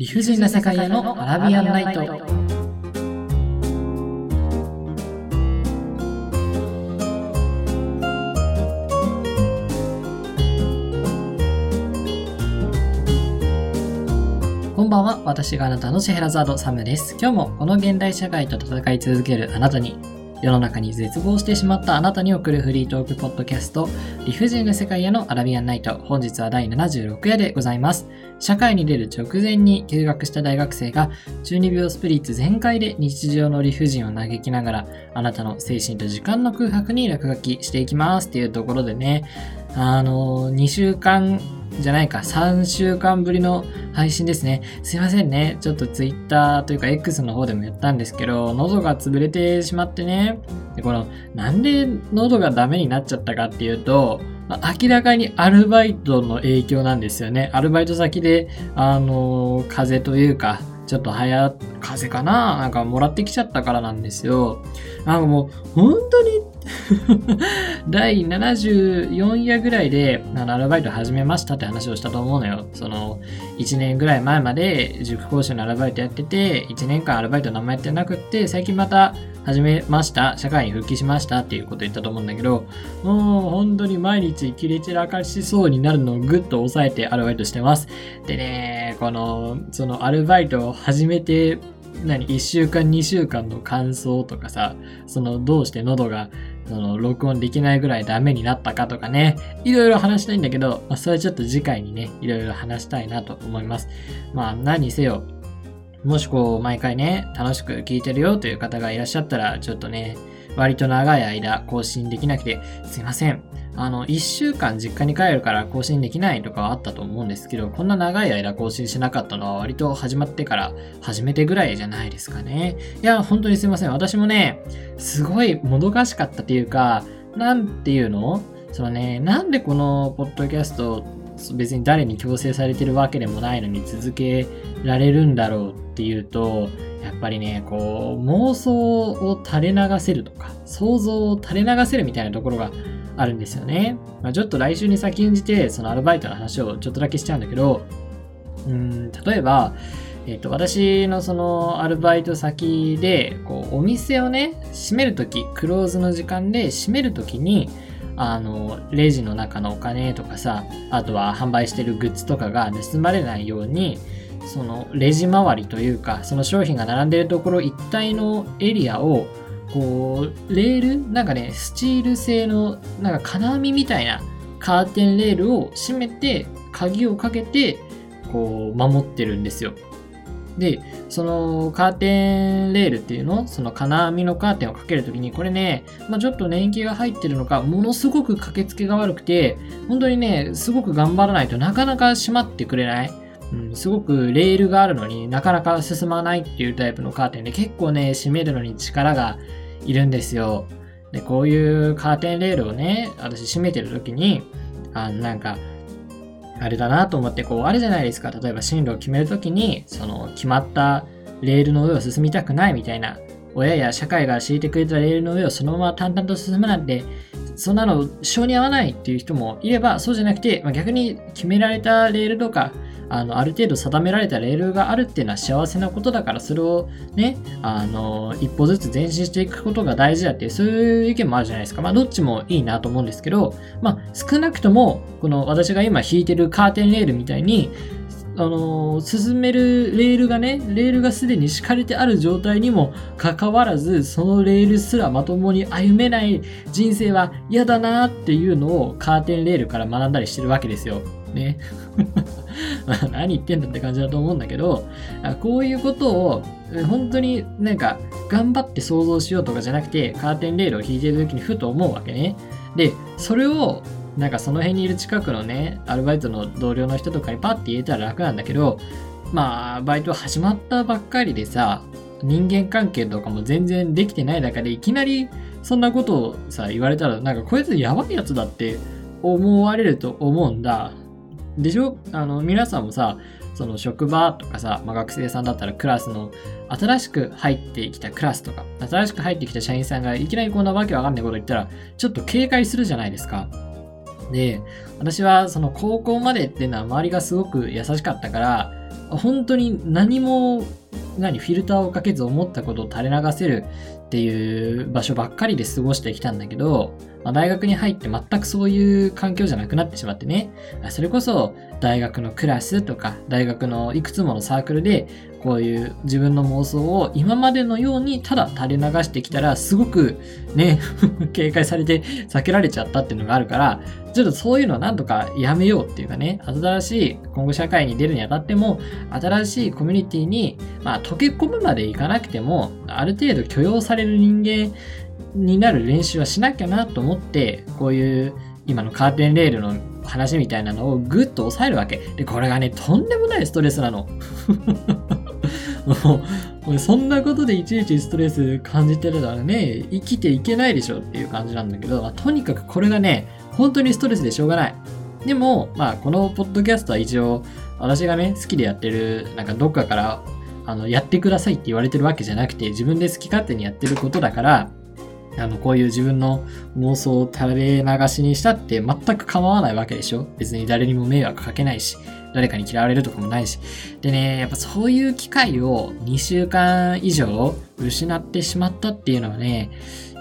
理不尽な世界へのアラビアンナイト。こんばんは。私があなたのシェヘラザードサムです。今日もこの現代社会と戦い続けるあなたに世の中に絶望してしまったあなたに送るフリートークポッドキャスト、理不尽な世界へのアラビアンナイト。本日は第76夜でございます。社会に出る直前に休学した大学生が中二病スプリッツ全開で日常の理不尽を嘆きながら、あなたの精神と時間の空白に落書きしていきますっていうところでね、あの、2週間じゃないか、3週間ぶりの配信ですね。すいませんね。ちょっと Twitter というか X の方でも言ったんですけど、喉が潰れてしまってね。で、この、なんで喉がダメになっちゃったかっていうと、明らかにアルバイトの影響なんですよね。アルバイト先で、あの、風邪というか、ちょっと早、風邪かな？なんかもらってきちゃったからなんですよ。なんかもう、本当に 第74夜ぐらいであのアルバイト始めましたって話をしたと思うのよ。その1年ぐらい前まで塾講師のアルバイトやってて1年間アルバイト何もやってなくって最近また始めました社会に復帰しましたっていうこと言ったと思うんだけどもう本当に毎日切れ散らかしそうになるのをぐっと抑えてアルバイトしてます。でね、このそのアルバイトを始めて何1週間2週間の感想とかさそのどうして喉がその録音できないぐらいダメになったかとかねいろいろ話したいんだけど、まあ、それちょっと次回にねいろいろ話したいなと思います。まあ何せよもしこう毎回ね楽しく聞いてるよという方がいらっしゃったらちょっとね割と長い間更新できなくてすいません。あの、1週間実家に帰るから更新できないとかはあったと思うんですけど、こんな長い間更新しなかったのは割と始まってから初めてぐらいじゃないですかね。いや、本当にすいません。私もね、すごいもどかしかったっていうか、なんていうの？そのね、なんでこのポッドキャスト別に誰に強制されてるわけでもないのに続けられるんだろうっていうと、やっぱりね、こう、妄想を垂れ流せるとか、想像を垂れ流せるみたいなところがあるんですよね。まあ、ちょっと来週に先んじて、そのアルバイトの話をちょっとだけしちゃうんだけど、うん、例えば、えっ、と、私のそのアルバイト先で、こう、お店をね、閉めるとき、クローズの時間で閉めるときに、あの、レジの中のお金とかさ、あとは販売してるグッズとかが盗まれないように、そのレジ周りというか、その商品が並んでるところ一帯のエリアをこう、レールなんかね、スチール製の、なんか金網みたいなカーテンレールを閉めて、鍵をかけて、こう、守ってるんですよ。で、そのカーテンレールっていうのその金網のカーテンをかけるときに、これね、まあ、ちょっと年季が入ってるのか、ものすごく駆けつけが悪くて、本当にね、すごく頑張らないとなかなか閉まってくれない。うん、すごくレールがあるのになかなか進まないっていうタイプのカーテンで結構ね、閉めるのに力がいるんですよ。で、こういうカーテンレールをね、私閉めてる時に、あなんか、あれだなと思って、こう、あるじゃないですか。例えば進路を決める時に、その、決まったレールの上を進みたくないみたいな、親や社会が敷いてくれたレールの上をそのまま淡々と進むなんて、そんなの性に合わないっていう人もいれば、そうじゃなくて、まあ、逆に決められたレールとか、あのある程度定められたレールがあるっていうのは幸せなことだからそれをねあの一歩ずつ前進していくことが大事だっていうそういう意見もあるじゃないですか。まあどっちもいいなと思うんですけどまあ少なくともこの私が今引いてるカーテンレールみたいにあの進めるレールがねレールがすでに敷かれてある状態にもかかわらずそのレールすらまともに歩めない人生は嫌だなっていうのをカーテンレールから学んだりしてるわけですよ。ね。何言ってんだって感じだと思うんだけど、こういうことを本当になんか頑張って想像しようとかじゃなくて、カーテンレールを引いてる時にふと思うわけね。で、それをなんかその辺にいる近くのね、アルバイトの同僚の人とかにパッて言えたら楽なんだけど、まあ、バイト始まったばっかりでさ、人間関係とかも全然できてない中でいきなりそんなことをさ、言われたら、なんかこいつやばいやつだって思われると思うんだ。でしょ？あの、皆さんもさ、その職場とかさ、まあ、学生さんだったらクラスの新しく入ってきたクラスとか、新しく入ってきた社員さんがいきなりこんなわけわかんないこと言ったら、ちょっと警戒するじゃないですか。で、私はその高校までっていうのは周りがすごく優しかったから、本当に何も何フィルターをかけず思ったことを垂れ流せるっていう場所ばっかりで過ごしてきたんだけど、まあ、大学に入って全くそういう環境じゃなくなってしまってね、それこそ大学のクラスとか大学のいくつものサークルでこういう自分の妄想を今までのようにただ垂れ流してきたらすごくね 警戒されて避けられちゃったっていうのがあるからちょっとそういうのはなんとかやめようっていうかね。新しい今後社会に出るにあたっても新しいコミュニティにまあ溶け込むまでいかなくてもある程度許容される人間になる練習はしなきゃなと思ってこういう今のカーテンレールの話みたいなのをぐっと抑えるわけ。で、これがね、とんでもないストレスなの。もう、そんなことでいちいちストレス感じてるならね、生きていけないでしょっていう感じなんだけど、まあ、とにかくこれがね、本当にストレスでしょうがない。でも、まあ、このポッドキャストは一応、私がね、好きでやってる、なんかどっかから、あの、やってくださいって言われてるわけじゃなくて、自分で好き勝手にやってることだから、あの、こういう自分の妄想を垂れ流しにしたって全く構わないわけでしょ？別に誰にも迷惑かけないし。誰かに嫌われるとかもないし。でね、やっぱそういう機会を2週間以上失ってしまったっていうのはね、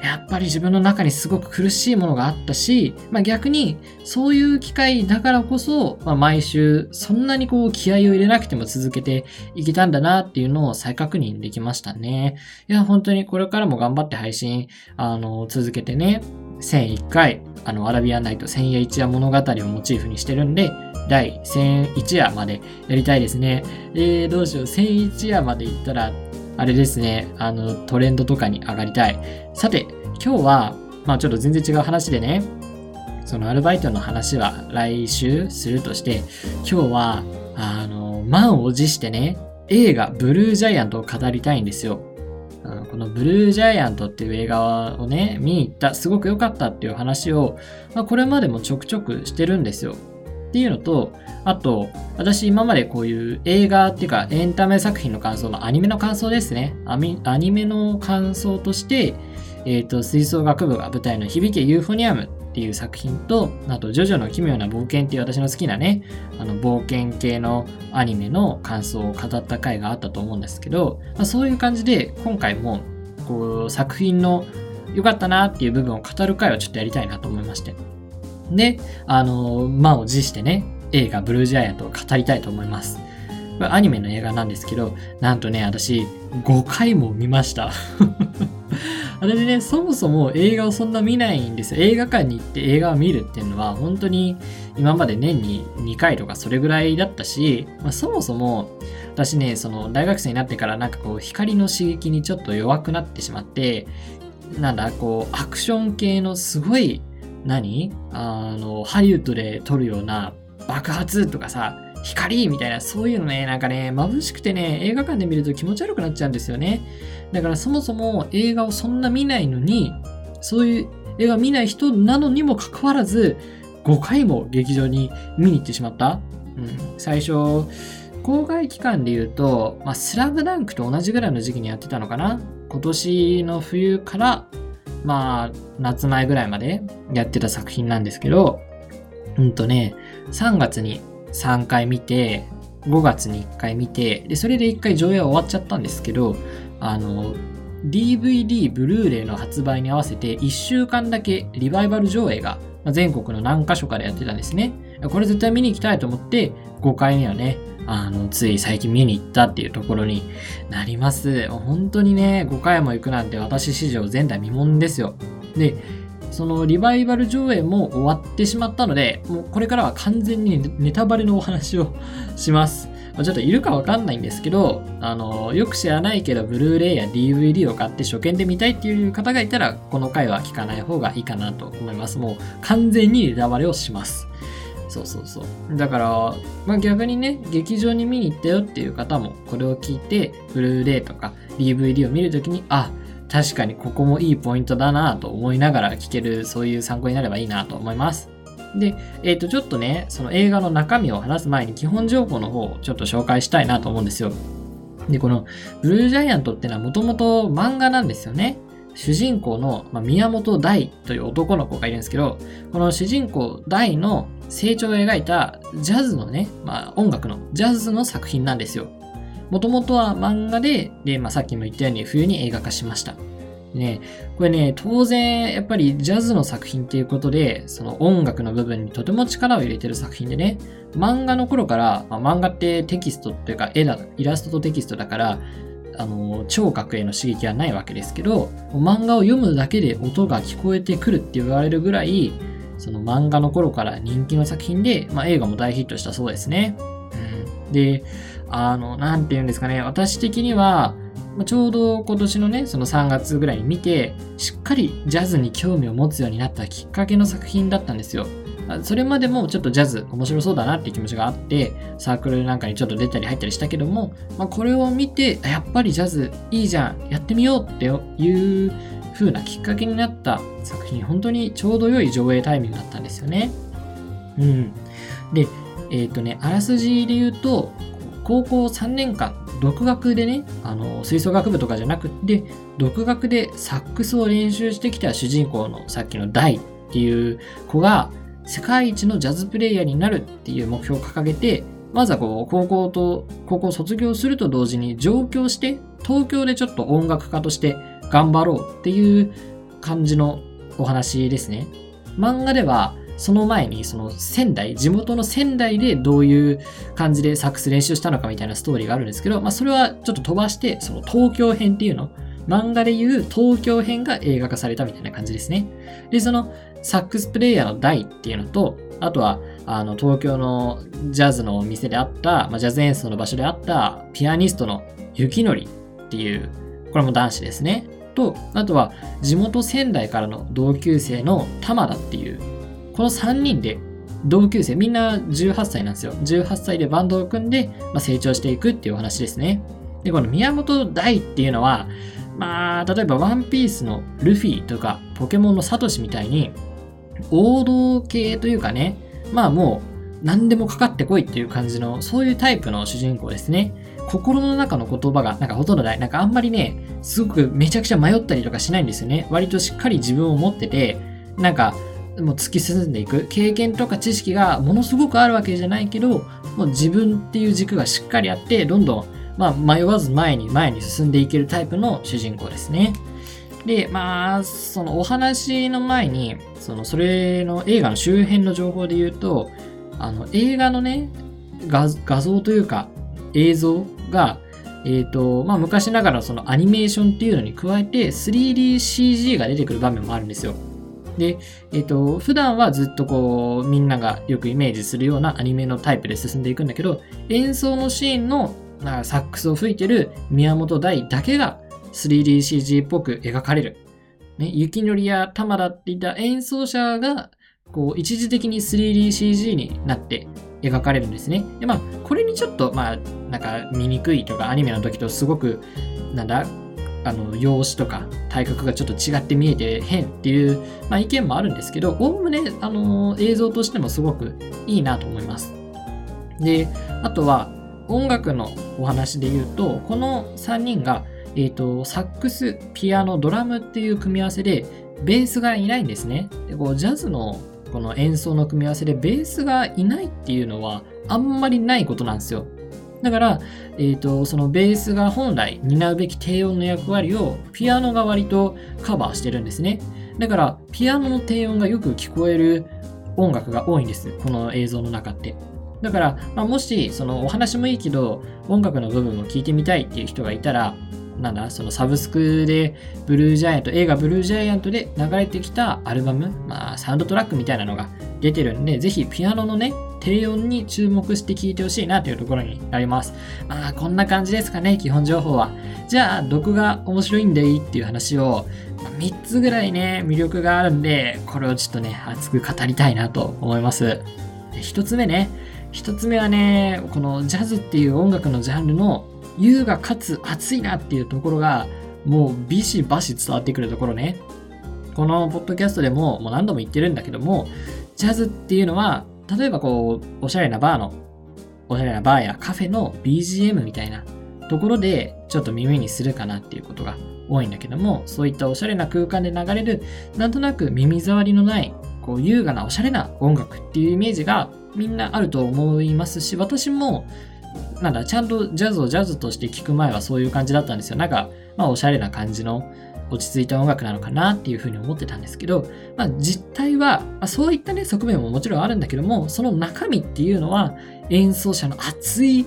やっぱり自分の中にすごく苦しいものがあったし、まあ、逆にそういう機会だからこそ、まあ、毎週そんなにこう気合を入れなくても続けていけたんだなっていうのを再確認できましたね。いや、本当にこれからも頑張って配信、あの、続けてね、1001回、あの、アラビアンナイト千夜一夜物語をモチーフにしてるんで、第1001夜までやりたいですね。えー、どうしよう。1001夜まで行ったら、あれですね、あの、トレンドとかに上がりたい。さて、今日は、まあちょっと全然違う話でね、そのアルバイトの話は来週するとして、今日は、あの、満を持してね、映画ブルージャイアントを語りたいんですよ。このブルージャイアントっていう映画をね、見に行った、すごく良かったっていう話を、まあ、これまでもちょくちょくしてるんですよ。っていうのと、あと、私今までこういう映画っていうかエンタメ作品の感想のアニメの感想ですね。アニメの感想として、えっ、ー、と、吹奏楽部が舞台の響けユーフォニアムっていう作品と、あと、ジョジョの奇妙な冒険っていう私の好きなね、あの、冒険系のアニメの感想を語った回があったと思うんですけど、まあ、そういう感じで、今回も、こう、作品の良かったなっていう部分を語る回をちょっとやりたいなと思いまして。で、あの、満を持してね、映画ブルージャイアントを語りたいと思います。アニメの映画なんですけど、なんとね、私、5回も見ました。私ね、そもそも映画をそんな見ないんですよ。映画館に行って映画を見るっていうのは、本当に今まで年に2回とかそれぐらいだったし、まあ、そもそも私ね、その大学生になってからなんかこう光の刺激にちょっと弱くなってしまって、なんだ、こうアクション系のすごい何？あの、ハリウッドで撮るような爆発とかさ、光みたいな、そういうのね、なんかね、眩しくてね、映画館で見ると気持ち悪くなっちゃうんですよね。だからそもそも映画をそんな見ないのに、そういう映画見ない人なのにもかかわらず、5回も劇場に見に行ってしまった。うん、最初、公開期間で言うと、まあ、スラムダンクと同じぐらいの時期にやってたのかな。今年の冬からまあ、夏前ぐらいまでやってた作品なんですけど、うんとね、3月に3回見て、5月に1回見て、で、それで1回上映は終わっちゃったんですけど、あの、DVD、ブルーレイの発売に合わせて1週間だけリバイバル上映が全国の何箇所かでやってたんですね。これ絶対見に行きたいと思って、5回目はね、あの、つい最近見に行ったっていうところになります。本当にね、5回も行くなんて私史上前代未聞ですよ。で、そのリバイバル上映も終わってしまったので、もうこれからは完全にネタバレのお話を します。ちょっといるかわかんないんですけど、あの、よく知らないけど、ブルーレイや DVD を買って初見で見たいっていう方がいたら、この回は聞かない方がいいかなと思います。もう完全にネタバレをします。そうそうそう。だから、まあ、逆にね、劇場に見に行ったよっていう方も、これを聞いて、ブルーレイとか DVD を見るときに、あ、確かにここもいいポイントだなと思いながら聞ける、そういう参考になればいいなと思います。で、えっ、ー、と、ちょっとね、その映画の中身を話す前に基本情報の方をちょっと紹介したいなと思うんですよ。で、このブルージャイアントってのはもともと漫画なんですよね。主人公の、ま、宮本大という男の子がいるんですけど、この主人公大の成長を描いたジャズのね、まあ音楽のジャズの作品なんですよ。もともとは漫画で、で、まあさっきも言ったように冬に映画化しました。ね、これね、当然、やっぱりジャズの作品っていうことで、その音楽の部分にとても力を入れてる作品でね、漫画の頃から、まあ、漫画ってテキストっていうか絵だ、イラストとテキストだから、あの、聴覚への刺激はないわけですけど、漫画を読むだけで音が聞こえてくるって言われるぐらい、その漫画の頃から人気の作品で、まあ、映画も大ヒットしたそうですね。うん、で、あの、なんて言うんですかね、私的には、ちょうど今年のね、その3月ぐらいに見て、しっかりジャズに興味を持つようになったきっかけの作品だったんですよ。それまでもちょっとジャズ面白そうだなっていう気持ちがあって、サークルなんかにちょっと出たり入ったりしたけども、まあ、これを見て、やっぱりジャズいいじゃん、やってみようっていう風なきっかけになった作品、本当にちょうど良い上映タイミングだったんですよね。うん。で、えっ、ー、とね、あらすじで言うと、高校3年間、独学でね、あの、吹奏楽部とかじゃなくて、独学でサックスを練習してきた主人公のさっきのダイっていう子が、世界一のジャズプレイヤーになるっていう目標を掲げて、まずはこう、高校と、高校卒業すると同時に上京して、東京でちょっと音楽家として頑張ろうっていう感じのお話ですね。漫画では、その前にその仙台、地元の仙台でどういう感じでサックス練習したのかみたいなストーリーがあるんですけど、まあそれはちょっと飛ばして、その東京編っていうの、漫画でいう東京編が映画化されたみたいな感じですね。で、そのサックスプレイヤーの大っていうのと、あとはあの東京のジャズのお店であった、まあ、ジャズ演奏の場所であったピアニストの雪のりっていう、これも男子ですね。と、あとは地元仙台からの同級生の玉田っていうこの3人で同級生、みんな18歳なんですよ。18歳でバンドを組んで、まあ、成長していくっていうお話ですね。で、この宮本大っていうのは、まあ、例えばワンピースのルフィとか、ポケモンのサトシみたいに、王道系というかね、まあもう、何でもかかってこいっていう感じの、そういうタイプの主人公ですね。心の中の言葉がなんかほとんどない。なんかあんまりね、すごくめちゃくちゃ迷ったりとかしないんですよね。割としっかり自分を持ってて、なんかもう突き進んでいく経験とか知識がものすごくあるわけじゃないけどもう自分っていう軸がしっかりあってどんどん、まあ、迷わず前に前に進んでいけるタイプの主人公ですね。でまあそのお話の前にそのそれの映画の周辺の情報で言うとあの映画のね画像というか映像がえーとまあ、昔ながらそのアニメーションっていうのに加えて 3DCG が出てくる場面もあるんですよ。で、えっ、ー、と、普段はずっとこう、みんながよくイメージするようなアニメのタイプで進んでいくんだけど、演奏のシーンのサックスを吹いてる宮本大だけが 3DCG っぽく描かれる。ね、雪のりや玉田っていった演奏者が、こう、一時的に 3DCG になって描かれるんですね。で、まあ、これにちょっと、まあ、なんか見にくいとか、アニメの時とすごく、なんだ、あの容姿とか体格がちょっと違って見えて変っていう、まあ、意見もあるんですけどおおむねあの映像としてもすごくいいなと思います。であとは音楽のお話で言うとこの3人が、えーと、サックスピアノドラムっていう組み合わせでベースがいないんですね。でこうジャズのこの演奏の組み合わせでベースがいないっていうのはあんまりないことなんですよ。だから、えーと、そのベースが本来担うべき低音の役割をピアノが割とカバーしてるんですね。だから、ピアノの低音がよく聞こえる音楽が多いんです。この映像の中って。だから、まあ、もし、そのお話もいいけど、音楽の部分を聞いてみたいっていう人がいたら、なんだ、そのサブスクで、ブルージャイアント、映画ブルージャイアントで流れてきたアルバム、まあ、サウンドトラックみたいなのが出てるんで、ぜひピアノのね、低音に注目して聞いてほしいなというところになります。まあ、こんな感じですかね、基本情報は。じゃあ、どこが面白いんでいいっていう話を、3つぐらいね、魅力があるんで、これをちょっとね、熱く語りたいなと思います。1つ目ね、1つ目はね、このジャズっていう音楽のジャンルの優雅かつ熱いなっていうところが、もうビシバシ伝わってくるところね。このポッドキャストでももう何度も言ってるんだけども、ジャズっていうのは例えばこう、おしゃれなバーの、おしゃれなバーやカフェの BGM みたいなところでちょっと耳にするかなっていうことが多いんだけども、そういったおしゃれな空間で流れる、なんとなく耳障りのないこう優雅なおしゃれな音楽っていうイメージがみんなあると思いますし、私もなんだ、ちゃんとジャズをジャズとして聴く前はそういう感じだったんですよ。なんか、まあ、おしゃれな感じの落ち着いた音楽なのかなっていうふうに思ってたんですけど、まあ、実態は、まあ、そういったね、側面ももちろんあるんだけども、その中身っていうのは、演奏者の熱い、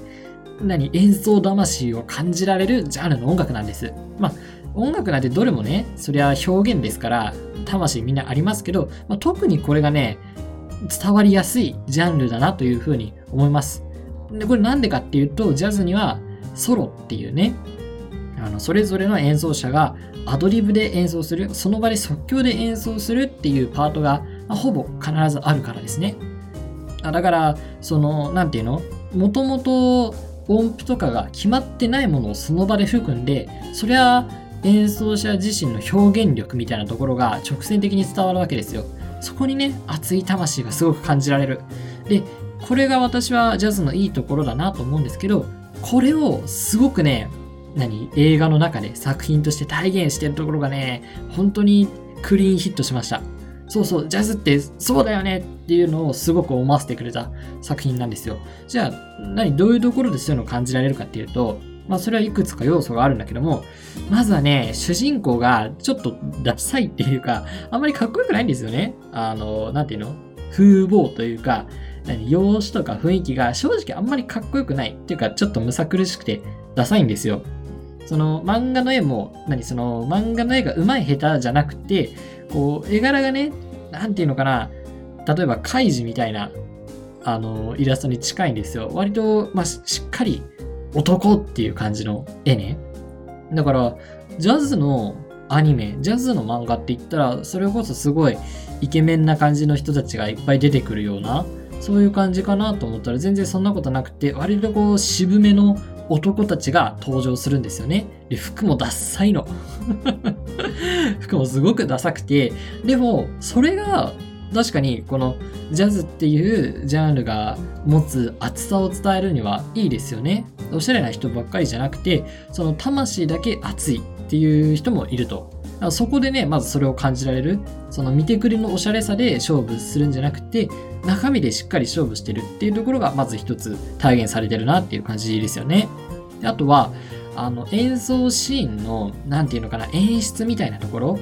何、演奏魂を感じられるジャンルの音楽なんです。まあ、音楽なんてどれもね、そりゃ表現ですから、魂みんなありますけど、まあ、特にこれがね、伝わりやすいジャンルだなというふうに思います。で、これなんでかっていうと、ジャズにはソロっていうね、あのそれぞれの演奏者がアドリブで演奏する、その場で即興で演奏するっていうパートが、まあ、ほぼ必ずあるからですね。あだから、その、なんていうの？もともと音符とかが決まってないものをその場で吹くんで、そりゃ演奏者自身の表現力みたいなところが直線的に伝わるわけですよ。そこにね、熱い魂がすごく感じられる。で、これが私はジャズのいいところだなと思うんですけど、これをすごくね、何映画の中で作品として体現してるところがね、本当にクリーンヒットしました。そうそう、ジャズってそうだよねっていうのをすごく思わせてくれた作品なんですよ。じゃあ、何、どういうところでそういうのを感じられるかっていうと、まあそれはいくつか要素があるんだけども、まずはね、主人公がちょっとダサいっていうか、あんまりかっこよくないんですよね。あの、なんていうの？風貌というか、容姿とか雰囲気が正直あんまりかっこよくないっていうかちょっとむさ苦しくてダサいんですよ。その漫画の絵も、何？その漫画の絵が上手い下手じゃなくて、こう絵柄がね、なんていうのかな、例えばカイジみたいなあのイラストに近いんですよ。割と、まあ、しっかり男っていう感じの絵ね。だから、ジャズのアニメ、ジャズの漫画って言ったら、それこそすごいイケメンな感じの人たちがいっぱい出てくるような、そういう感じかなと思ったら全然そんなことなくて、割とこう渋めの男たちが登場するんですよね。で、服もダッサいの。服もすごくダサくて、でも、それが確かにこのジャズっていうジャンルが持つ厚さを伝えるにはいいですよね。おしゃれな人ばっかりじゃなくて、その魂だけ熱いっていう人もいると。そこでね、まずそれを感じられる。その見てくりのおしゃれさで勝負するんじゃなくて、中身でしっかり勝負してるっていうところがまず一つ体現されてるなっていう感じですよね。であとは、あの演奏シーンの、なんていうのかな、演出みたいなところ。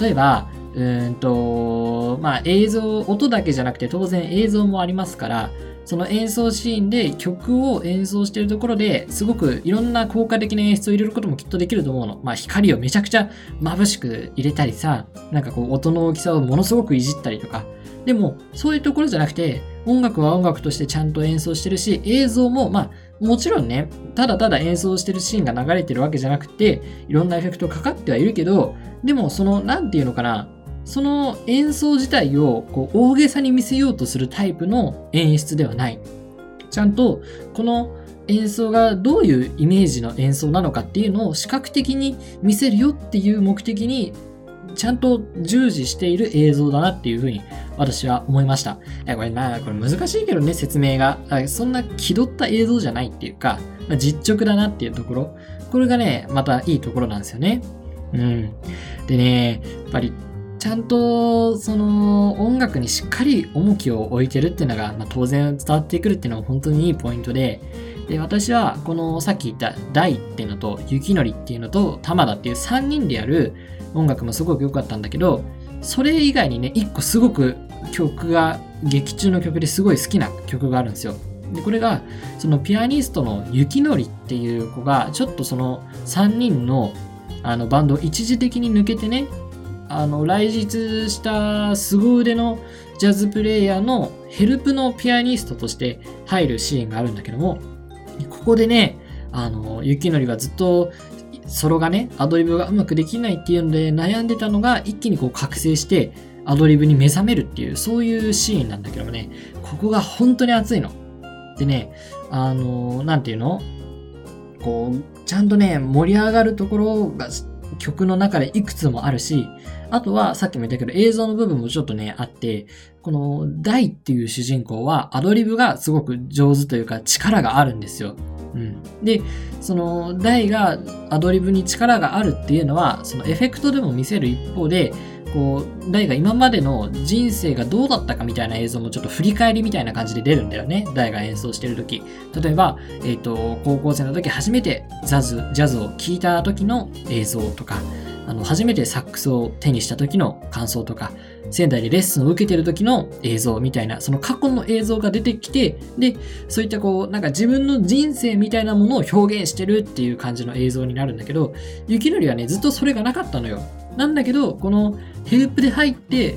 例えば、うんと、まあ映像、音だけじゃなくて当然映像もありますから、その演奏シーンで曲を演奏してるところですごくいろんな効果的な演出を入れることもきっとできると思うの。まあ光をめちゃくちゃ眩しく入れたりさ、なんかこう音の大きさをものすごくいじったりとか。でもそういうところじゃなくて音楽は音楽としてちゃんと演奏してるし映像もまあもちろんね、ただただ演奏してるシーンが流れてるわけじゃなくて、いろんなエフェクトかかってはいるけど、でもその、なんていうのかな、その演奏自体をこう大げさに見せようとするタイプの演出ではない。ちゃんとこの演奏がどういうイメージの演奏なのかっていうのを視覚的に見せるよっていう目的にちゃんと従事している映像だなっていうふうに私は思いました。えこれな、これ難しいけどね、説明が。そんな気取った映像じゃないっていうか、まあ、実直だなっていうところ。これがね、またいいところなんですよね。うん。でね、やっぱりちゃんとその音楽にしっかり重きを置いてるっていうのが、まあ、当然伝わってくるっていうのは本当にいいポイントでで私はこのさっき言った「大」っていうのと「雪のり」っていうのと「玉田」っていう3人でやる音楽もすごく良かったんだけどそれ以外にね1個すごく曲が劇中の曲ですごい好きな曲があるんですよ。でこれがそのピアニストの雪のりっていう子がちょっとその3人のあのバンドを一時的に抜けてねあの来日した凄腕のジャズプレイヤーのヘルプのピアニストとして入るシーンがあるんだけどもここでねあの雪のりがずっとソロがねアドリブがうまくできないっていうので悩んでたのが一気にこう覚醒してアドリブに目覚めるっていうそういうシーンなんだけどもねここが本当に熱いの。でねあのなんていうの？こうちゃんとね盛り上がるところが曲の中でいくつもあるし、あとはさっきも言ったけど映像の部分もちょっとね、あって、このダイっていう主人公はアドリブがすごく上手というか力があるんですよ。うん、で、そのダイがアドリブに力があるっていうのは、そのエフェクトでも見せる一方で、こう、大が今までの人生がどうだったかみたいな映像もちょっと振り返りみたいな感じで出るんだよね。大が演奏してる時例えば、えっ、ー、と、高校生の時初めてザズ、ジャズを聴いた時の映像とか、あの、初めてサックスを手にした時の感想とか、仙台でレッスンを受けてる時の映像みたいな、その過去の映像が出てきて、で、そういったこう、なんか自分の人生みたいなものを表現してるっていう感じの映像になるんだけど、雪祈はね、ずっとそれがなかったのよ。なんだけど、このヘルプで入って、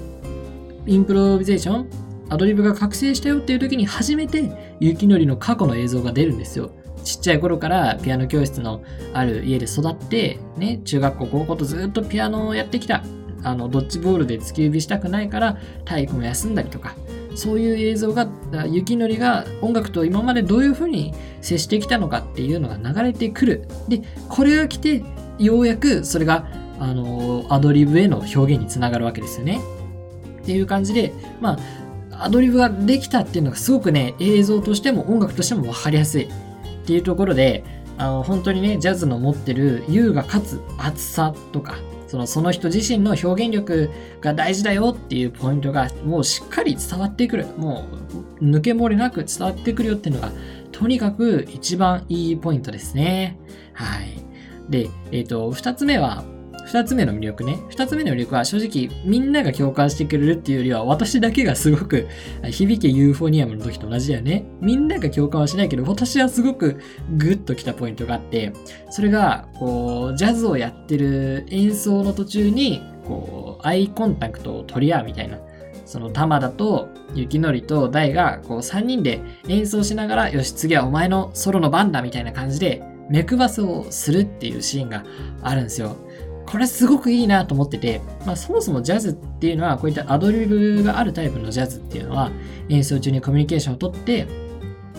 インプロビゼーション、アドリブが覚醒したよっていう時に初めて雪祈の過去の映像が出るんですよ。ちっちゃい頃からピアノ教室のある家で育って、ね、中学校、高校とずっとピアノをやってきた。あの、ドッジボールで突き指したくないから体育も休んだりとか、そういう映像が、雪祈が音楽と今までどういうふうに接してきたのかっていうのが流れてくる。で、これが来て、ようやくそれが、あの、アドリブへの表現につながるわけですよね。っていう感じで、まあ、アドリブができたっていうのがすごくね、映像としても音楽としても分かりやすい。っていうところで、あの、本当にね、ジャズの持ってる優雅かつ厚さとか、そのその人自身の表現力が大事だよっていうポイントがもうしっかり伝わってくる。もう抜け漏れなく伝わってくるよっていうのが、とにかく一番いいポイントですね。はい。で、えっ、ー、と、2つ目は、二つ目の魅力ね。二つ目の魅力は正直みんなが共感してくれるっていうよりは私だけがすごく響けユーフォニアムの時と同じだよね。みんなが共感はしないけど私はすごくグッときたポイントがあって、それがこうジャズをやってる演奏の途中にこうアイコンタクトを取り合うみたいな。その玉田と雪のりと大がこう3人で演奏しながらよし次はお前のソロの番だみたいな感じで目配せをするっていうシーンがあるんですよ。これすごくいいなと思ってて、まあ、そもそもジャズっていうのはこういったアドリブがあるタイプのジャズっていうのは演奏中にコミュニケーションをとって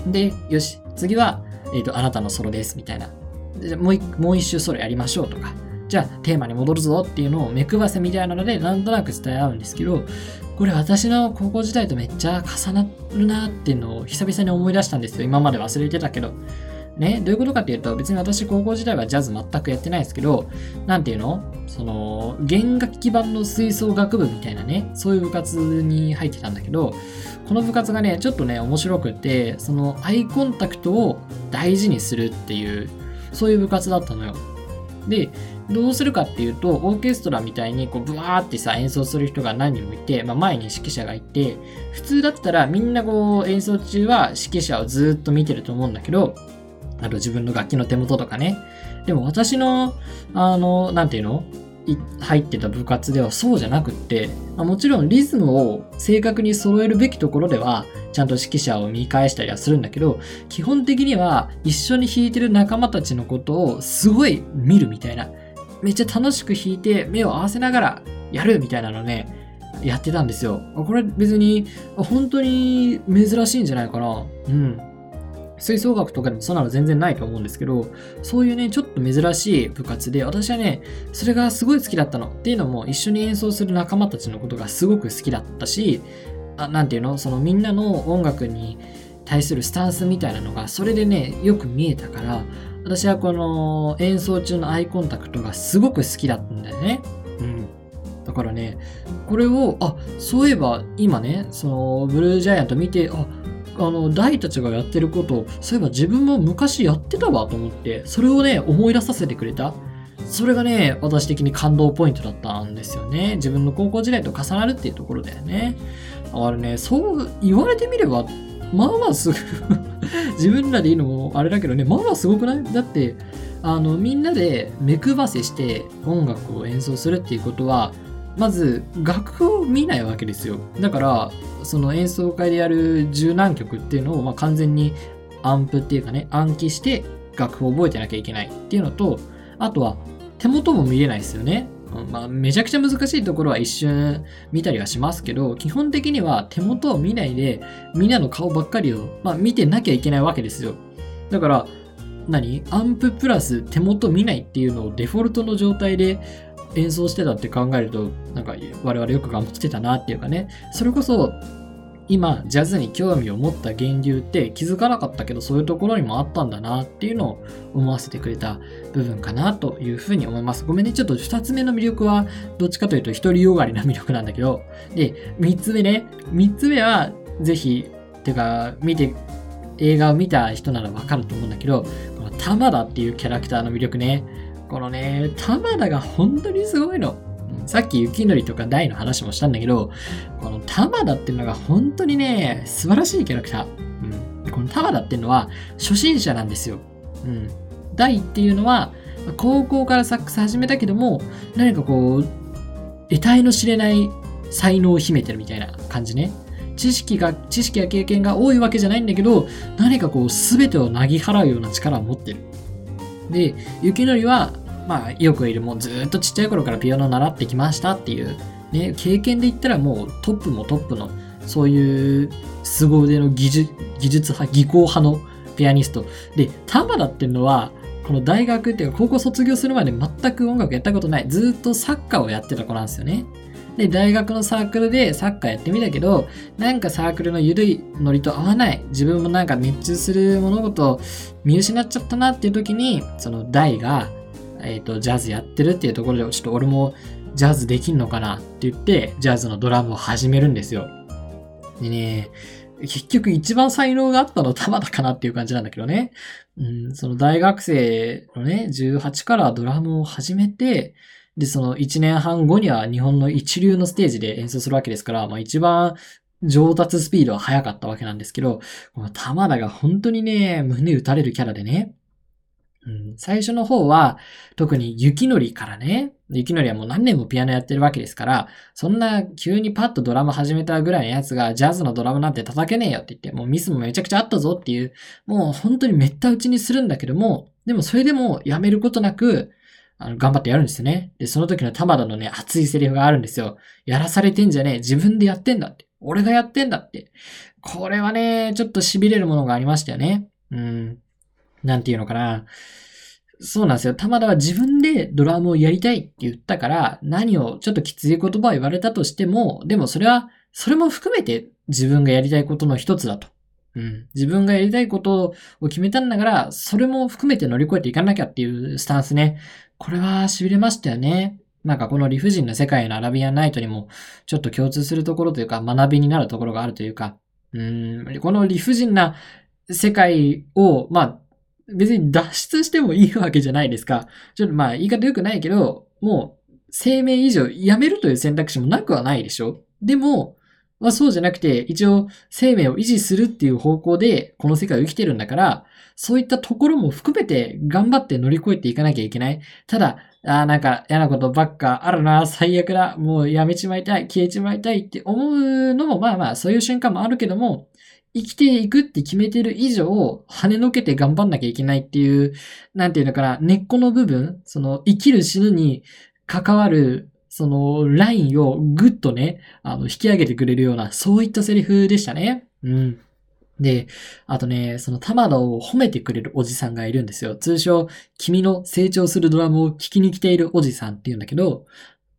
でよし次は、えーと、あなたのソロですみたいな。もうもう一周ソロやりましょうとか。じゃあテーマに戻るぞっていうのを目配せみたいなのでなんとなく伝え合うんですけどこれ私の高校時代とめっちゃ重なるなっていうのを久々に思い出したんですよ。今まで忘れてたけど。ね、どういうことかっていうと、別に私高校時代はジャズ全くやってないですけど、なんていうの？その、弦楽器版の吹奏楽部みたいなね、そういう部活に入ってたんだけど、この部活がね、ちょっとね、面白くて、そのアイコンタクトを大事にするっていう、そういう部活だったのよ。で、どうするかっていうと、オーケストラみたいにこうブワーってさ演奏する人が何人もいて、まあ、前に指揮者がいて、普通だったらみんなこう演奏中は指揮者をずっと見てると思うんだけど、あと自分の楽器の手元とかね。でも私の、あの、なんていうの？入ってた部活ではそうじゃなくって、まあ、もちろんリズムを正確に揃えるべきところでは、ちゃんと指揮者を見返したりはするんだけど、基本的には一緒に弾いてる仲間たちのことをすごい見るみたいな。めっちゃ楽しく弾いて目を合わせながらやるみたいなのね、やってたんですよ。これ別に本当に珍しいんじゃないかな。うん。吹奏楽とかでもそんなの全然ないと思うんですけど、そういうね、ちょっと珍しい部活で、私はね、それがすごい好きだったの。っていうのも、一緒に演奏する仲間たちのことがすごく好きだったし、あなていうの？そのみんなの音楽に対するスタンスみたいなのが、それでね、よく見えたから、私はこの演奏中のアイコンタクトがすごく好きだったんだよね。うん。だからね、これを、あ、そういえば今ね、そのブルージャイアント見て、あ、あの大たちがやってることをそういえば自分も昔やってたわと思ってそれをね思い出させてくれた。それがね私的に感動ポイントだったんですよね。自分の高校時代と重なるっていうところだよね。だからねそう言われてみればまあまあすぐ 自分らでいいのもあれだけどねまあまあすごくない？だってあのみんなで目配せして音楽を演奏するっていうことはまず楽譜を見ないわけですよ。だからその演奏会でやる十何曲っていうのを、まあ、完全にアンプっていうかね暗記して楽譜を覚えてなきゃいけないっていうのとあとは手元も見れないですよね。まあ、めちゃくちゃ難しいところは一瞬見たりはしますけど、基本的には手元を見ないで、みんなの顔ばっかりを、まあ、見てなきゃいけないわけですよ。だから、何？アンププラス手元見ないっていうのをデフォルトの状態で演奏してたって考えると、なんか我々よく頑張ってたなっていうかね、それこそ今ジャズに興味を持った源流って気づかなかったけどそういうところにもあったんだなっていうのを思わせてくれた部分かなというふうに思います。ごめんね、ちょっと2つ目の魅力はどっちかというと独りよがりな魅力なんだけど、で、3つ目ね、3つ目はぜひ、てか見て、映画を見た人ならわかると思うんだけど、この玉田っていうキャラクターの魅力ね、このね、玉田が本当にすごいの。さっき雪のりとか大の話もしたんだけど、この玉田っていうのが本当にね、素晴らしいキャラクター。うん、この玉田っていうのは初心者なんですよ。うん、大っていうのは高校からサックス始めたけども、何かこう、得体の知れない才能を秘めてるみたいな感じね。知識が、知識や経験が多いわけじゃないんだけど、何かこう、すべてをなぎ払うような力を持ってる。で、雪のりはまあ、よくいる、もうずっとちっちゃい頃からピアノ習ってきましたっていう、ね、経験で言ったらもうトップもトップの、そういう凄腕の技術技術派、技巧派のピアニスト。で、玉田っていうのは、この大学っていうか高校卒業するまで全く音楽やったことない。ずっとサッカーをやってた子なんですよね。で、大学のサークルでサッカーやってみたけど、なんかサークルの緩いノリと合わない。自分もなんか熱中する物事を見失っちゃったなっていう時に、その大が、えっ、ー、と、ジャズやってるっていうところで、ちょっと俺もジャズできんのかなって言って、ジャズのドラムを始めるんですよ。でね、結局一番才能があったのは 玉田かなっていう感じなんだけどね。うん、その大学生のね、18からドラムを始めて、で、その1年半後には日本の一流のステージで演奏するわけですから、まあ一番上達スピードは速かったわけなんですけど、この玉田が本当にね、胸打たれるキャラでね、うん、最初の方は、特に雪のりからね、雪のりはもう何年もピアノやってるわけですから、そんな急にパッとドラム始めたぐらいのやつが、ジャズのドラムなんて叩けねえよって言って、もうミスもめちゃくちゃあったぞっていう、もう本当にめった打ちにするんだけども、でもそれでもやめることなく、あの、頑張ってやるんですよね。で、その時の玉田のね、熱いセリフがあるんですよ。やらされてんじゃねえ。自分でやってんだって。俺がやってんだって。これはね、ちょっと痺れるものがありましたよね。うん。なんていうのかな。そうなんですよ。玉田は自分でドラムをやりたいって言ったから、何をちょっときつい言葉を言われたとしても、でもそれは、それも含めて自分がやりたいことの一つだと。うん。自分がやりたいことを決めたんだから、それも含めて乗り越えていかなきゃっていうスタンスね。これは痺れましたよね。なんかこの理不尽な世界のアラビアンナイトにも、ちょっと共通するところというか、学びになるところがあるというか、うん、この理不尽な世界を、まあ、別に脱出してもいいわけじゃないですか。ちょっとまあ言い方良くないけど、もう生命以上やめるという選択肢もなくはないでしょでも、まあそうじゃなくて、一応生命を維持するっていう方向でこの世界を生きてるんだから、そういったところも含めて頑張って乗り越えていかなきゃいけない。ただ、ああ、なんか嫌なことばっかあるな、最悪だ、もうやめちまいたい、消えちまいたいって思うのもまあまあそういう瞬間もあるけども、生きていくって決めてる以上、跳ねのけて頑張んなきゃいけないっていう、なんていうのかな、根っこの部分、その生きる死ぬに関わる、そのラインをぐっとね、あの、引き上げてくれるような、そういったセリフでしたね。うん。で、あとね、その玉田を褒めてくれるおじさんがいるんですよ。通称、君の成長するドラムを聴きに来ているおじさんっていうんだけど、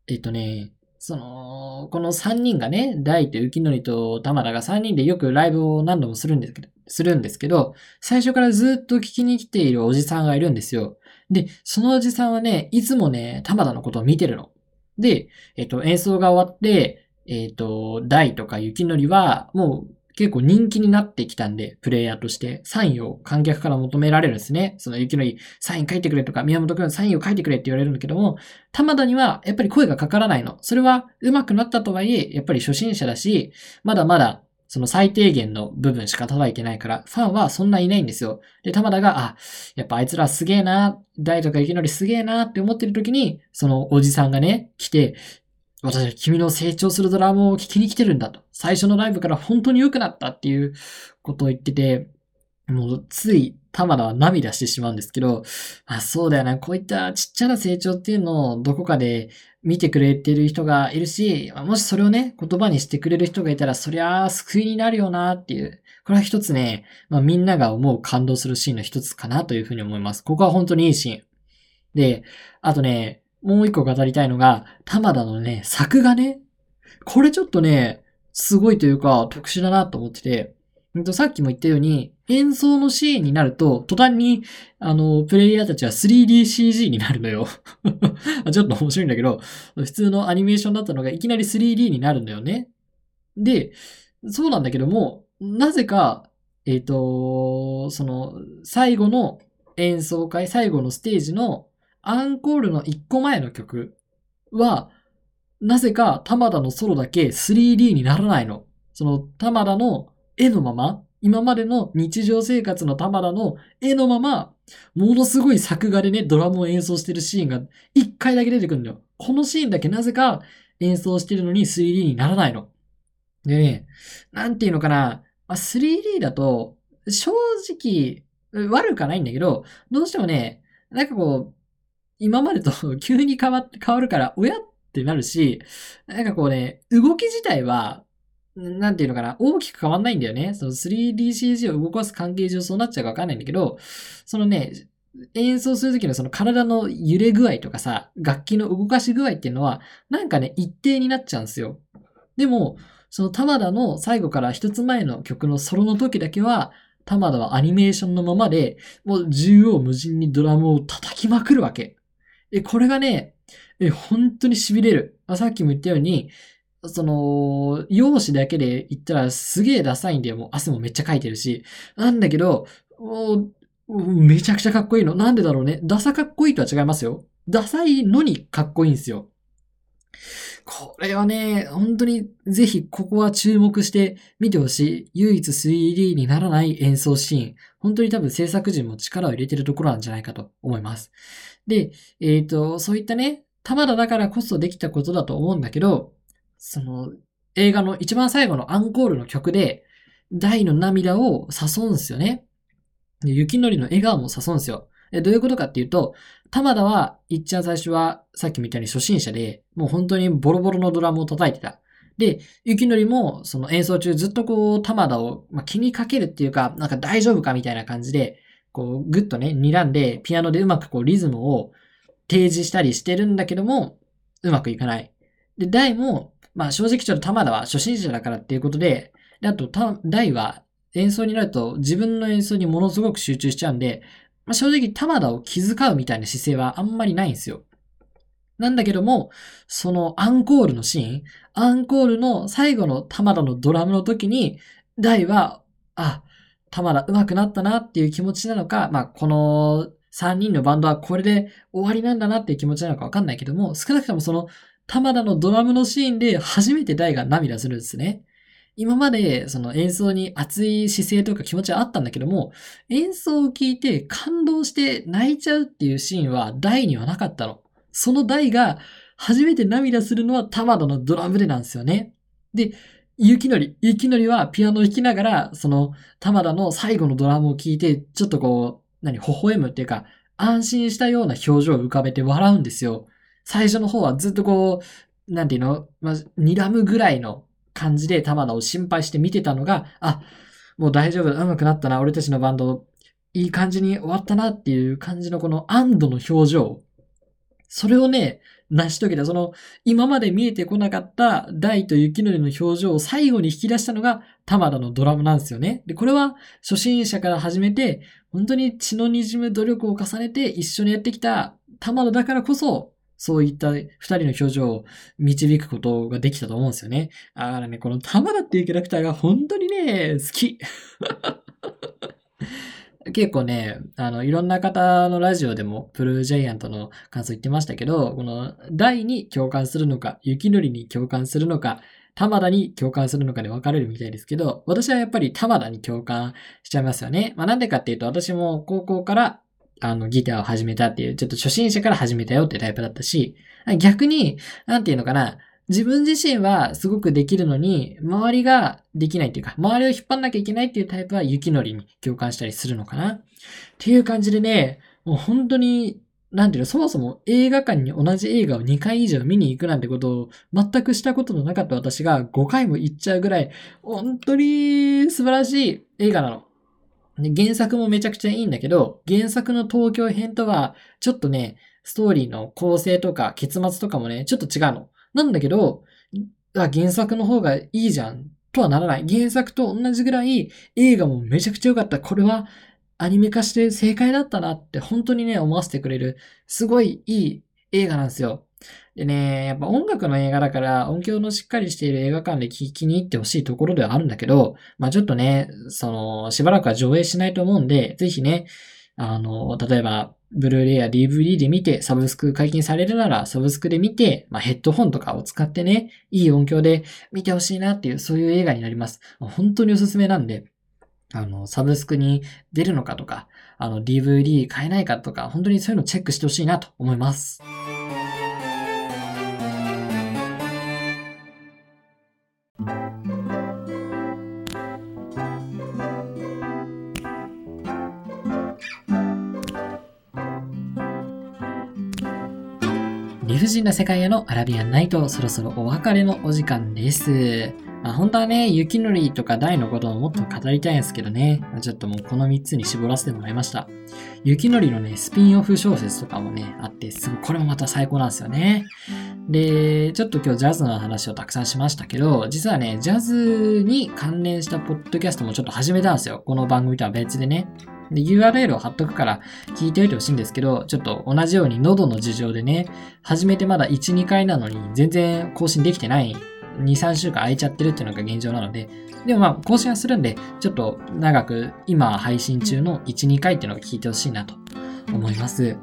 えっとね、その、この3人がね、大と雪のりと玉田が3人でよくライブを何度もするんですけど、するんですけど、最初からずっと聞きに来ているおじさんがいるんですよ。で、そのおじさんはね、いつもね、玉田のことを見てるの。で、えっと、演奏が終わって、えっと、大とか雪のりは、もう結構人気になってきたんで、プレイヤーとして、サインを観客から求められるんですね。その雪のいい、サイン書いてくれとか、宮本くんサインを書いてくれって言われるんだけども、玉田にはやっぱり声がかからないの。それは上手くなったとはいえ、やっぱり初心者だし、まだまだその最低限の部分しか叩いてないから、ファンはそんないないんですよ。で、玉田が、あ、やっぱあいつらすげえな、大とか雪のりすげえなって思ってる時に、そのおじさんがね、来て、私は君の成長するドラムを聴きに来てるんだと。最初のライブから本当に良くなったっていうことを言ってて、もうつい玉田は涙してしまうんですけど、あ、そうだよな、こういったちっちゃな成長っていうのをどこかで見てくれてる人がいるし、もしそれをね、言葉にしてくれる人がいたら、そりゃあ救いになるよなっていう。これは一つね、まあ、みんなが思う感動するシーンの一つかなというふうに思います。ここは本当にいいシーン。で、あとね、もう一個語りたいのが、玉田のね、作画ね。これちょっとね、すごいというか特殊だなと思ってて、さっきも言ったように、演奏のシーンになると、途端に、あの、プレイヤーたちは 3DCG になるのよ ちょっと面白いんだけど、普通のアニメーションだったのがいきなり 3D になるんだよね。で、そうなんだけども、なぜか、えっ、ー、と、その、最後の演奏会、最後のステージのアンコールの1個前の曲は、なぜか玉田のソロだけ 3D にならないの。その玉田の絵のまま、今までの日常生活の玉田の絵のまま、ものすごい作画でね、ドラムを演奏してるシーンが1回だけ出てくるんだよ。このシーンだけなぜか演奏してるのに 3D にならないの。でね、なんていうのかな、ま 3D だと、正直、悪くはないんだけど、どうしてもね、なんかこう、今までと急に変わ変わるから、親ってなるし、なんかこうね、動き自体は、なんていうのかな、大きく変わんないんだよね。その 3DCG を動かす関係上そうなっちゃうかわかんないんだけど、そのね、演奏するときのその体の揺れ具合とかさ、楽器の動かし具合っていうのは、なんかね、一定になっちゃうんですよ。でも、その玉田の最後から一つ前の曲のソロの時だけは、玉田はアニメーションのままで、もう縦横無尽にドラムを叩きまくるわけ。え、これがね、え、本当に痺れる。あさっきも言ったように、その、容姿だけで言ったらすげえダサいんだよ。もう汗もめっちゃかいてるし。なんだけど、もう、めちゃくちゃかっこいいの。なんでだろうね。ダサかっこいいとは違いますよ。ダサいのにかっこいいんですよ。これはね、本当にぜひここは注目して見てほしい。唯一 3D にならない演奏シーン。本当に多分制作陣も力を入れてるところなんじゃないかと思います。で、えっ、ー、と、そういったね、玉田だからこそできたことだと思うんだけど、その、映画の一番最後のアンコールの曲で、大の涙を誘うんすよね。で雪のりの笑顔も誘うんすよ。どういうことかっていうと、玉田は、いっちゃん最初は、さっきみたいに初心者で、もう本当にボロボロのドラムを叩いてた。で、雪のりも、その演奏中ずっとこう、玉田を、まあ、気にかけるっていうか、なんか大丈夫かみたいな感じで、こう、ぐっとね、睨んで、ピアノでうまくこう、リズムを提示したりしてるんだけども、うまくいかない。で、大も、まあ正直ちょっと玉田は初心者だからっていうことで、であと、大は演奏になると自分の演奏にものすごく集中しちゃうんで、まあ、正直玉田を気遣うみたいな姿勢はあんまりないんですよ。なんだけども、そのアンコールのシーン、アンコールの最後の玉田のドラムの時に、大は、あ、玉田上手くなったなっていう気持ちなのか、まあ、この3人のバンドはこれで終わりなんだなっていう気持ちなのかわかんないけども、少なくともその玉田のドラムのシーンで初めて大が涙するんですね。今までその演奏に熱い姿勢とか気持ちはあったんだけども、演奏を聴いて感動して泣いちゃうっていうシーンは大にはなかったの。その大が初めて涙するのは玉田のドラムでなんですよね。で、雪のり、雪のりはピアノを弾きながら、その玉田の最後のドラムを聴いて、ちょっとこう、何、微笑むっていうか、安心したような表情を浮かべて笑うんですよ。最初の方はずっとこう、なんていうの、まあ、睨むぐらいの感じで玉田を心配して見てたのが、あ、もう大丈夫、上手くなったな、俺たちのバンド、いい感じに終わったなっていう感じのこの安堵の表情。それをね、成し遂げた、その、今まで見えてこなかった大と雪のりの表情を最後に引き出したのが玉田のドラムなんですよね。で、これは初心者から始めて、本当に血の滲む努力を重ねて一緒にやってきた玉田だからこそ、そういった二人の表情を導くことができたと思うんですよね。だからね、この玉田っていうキャラクターが本当にね、好き。結構ね、あの、いろんな方のラジオでも、プルージャイアントの感想言ってましたけど、この、大に共感するのか、雪のりに共感するのか、玉田に共感するのかで分かれるみたいですけど、私はやっぱり玉田に共感しちゃいますよね。まあなんでかっていうと、私も高校からあの、ギターを始めたっていう、ちょっと初心者から始めたよってタイプだったし、逆に、なんていうのかな、自分自身はすごくできるのに、周りができないっていうか、周りを引っ張んなきゃいけないっていうタイプは雪のりに共感したりするのかな。っていう感じでね、もう本当に、なんていうの、そもそも映画館に同じ映画を2回以上見に行くなんてことを全くしたことのなかった私が5回も行っちゃうぐらい、本当に素晴らしい映画なの。で原作もめちゃくちゃいいんだけど、原作の東京編とは、ちょっとね、ストーリーの構成とか結末とかもね、ちょっと違うの。なんだけど、あ、原作の方がいいじゃん、とはならない。原作と同じぐらい映画もめちゃくちゃ良かった。これはアニメ化して正解だったなって本当にね、思わせてくれる、すごいいい映画なんですよ。でね、やっぱ音楽の映画だから音響のしっかりしている映画館で聴きに行ってほしいところではあるんだけど、まあちょっとね、その、しばらくは上映しないと思うんで、ぜひね、あの、例えば、ブルーレイや DVD で見て、サブスク解禁されるなら、サブスクで見て、まあ、ヘッドホンとかを使ってね、いい音響で見てほしいなっていう、そういう映画になります。本当におすすめなんで、あの、サブスクに出るのかとか、あの、DVD 買えないかとか、本当にそういうのチェックしてほしいなと思います。不尽な世界へのアラビアンナイト、そろそろお別れのお時間です。まあ、本当はね、雪のりとか大のことをもっと語りたいんですけどね、ま、ちょっともうこの3つに絞らせてもらいました。雪のりのね、スピンオフ小説とかもね、あって、すごい、これもまた最高なんですよね。で、ちょっと今日ジャズの話をたくさんしましたけど、実はね、ジャズに関連したポッドキャストもちょっと始めたんですよ。この番組とは別でね。で、URL を貼っとくから聞いておいてほしいんですけど、ちょっと同じように喉の事情でね、始めてまだ1、2回なのに全然更新できてない2、3週間空いちゃってるっていうのが現状なので、でもまあ更新はするんで、ちょっと長く今配信中の1、2回っていうのが聞いてほしいなと思います。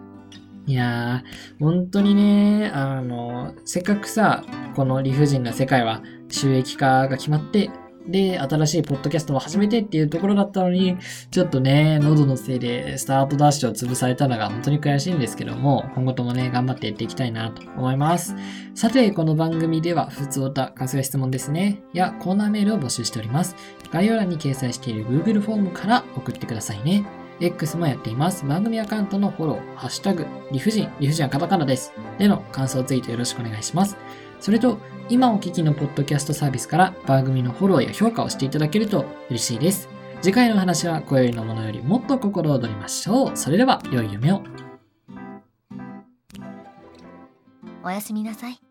いやー、本当にね、あの、せっかくさ、この理不尽な世界は収益化が決まって、で、新しいポッドキャストを始めてっていうところだったのに、ちょっとね、喉のせいでスタートダッシュを潰されたのが本当に悔しいんですけども、今後ともね、頑張ってやっていきたいなと思います。さて、この番組では、普通歌、感想や質問ですね、やコーナーメールを募集しております。概要欄に掲載している Google フォームから送ってくださいね。X もやっています。番組アカウントのフォロー、ハッシュタグ、理不尽、理不尽はカタカナです。での感想ツイートよろしくお願いします。それと、今お聞きのポッドキャストサービスから番組のフォローや評価をしていただけると嬉しいです。次回の話は今宵のものよりもっと心躍りましょう。それでは、良い夢を。おやすみなさい。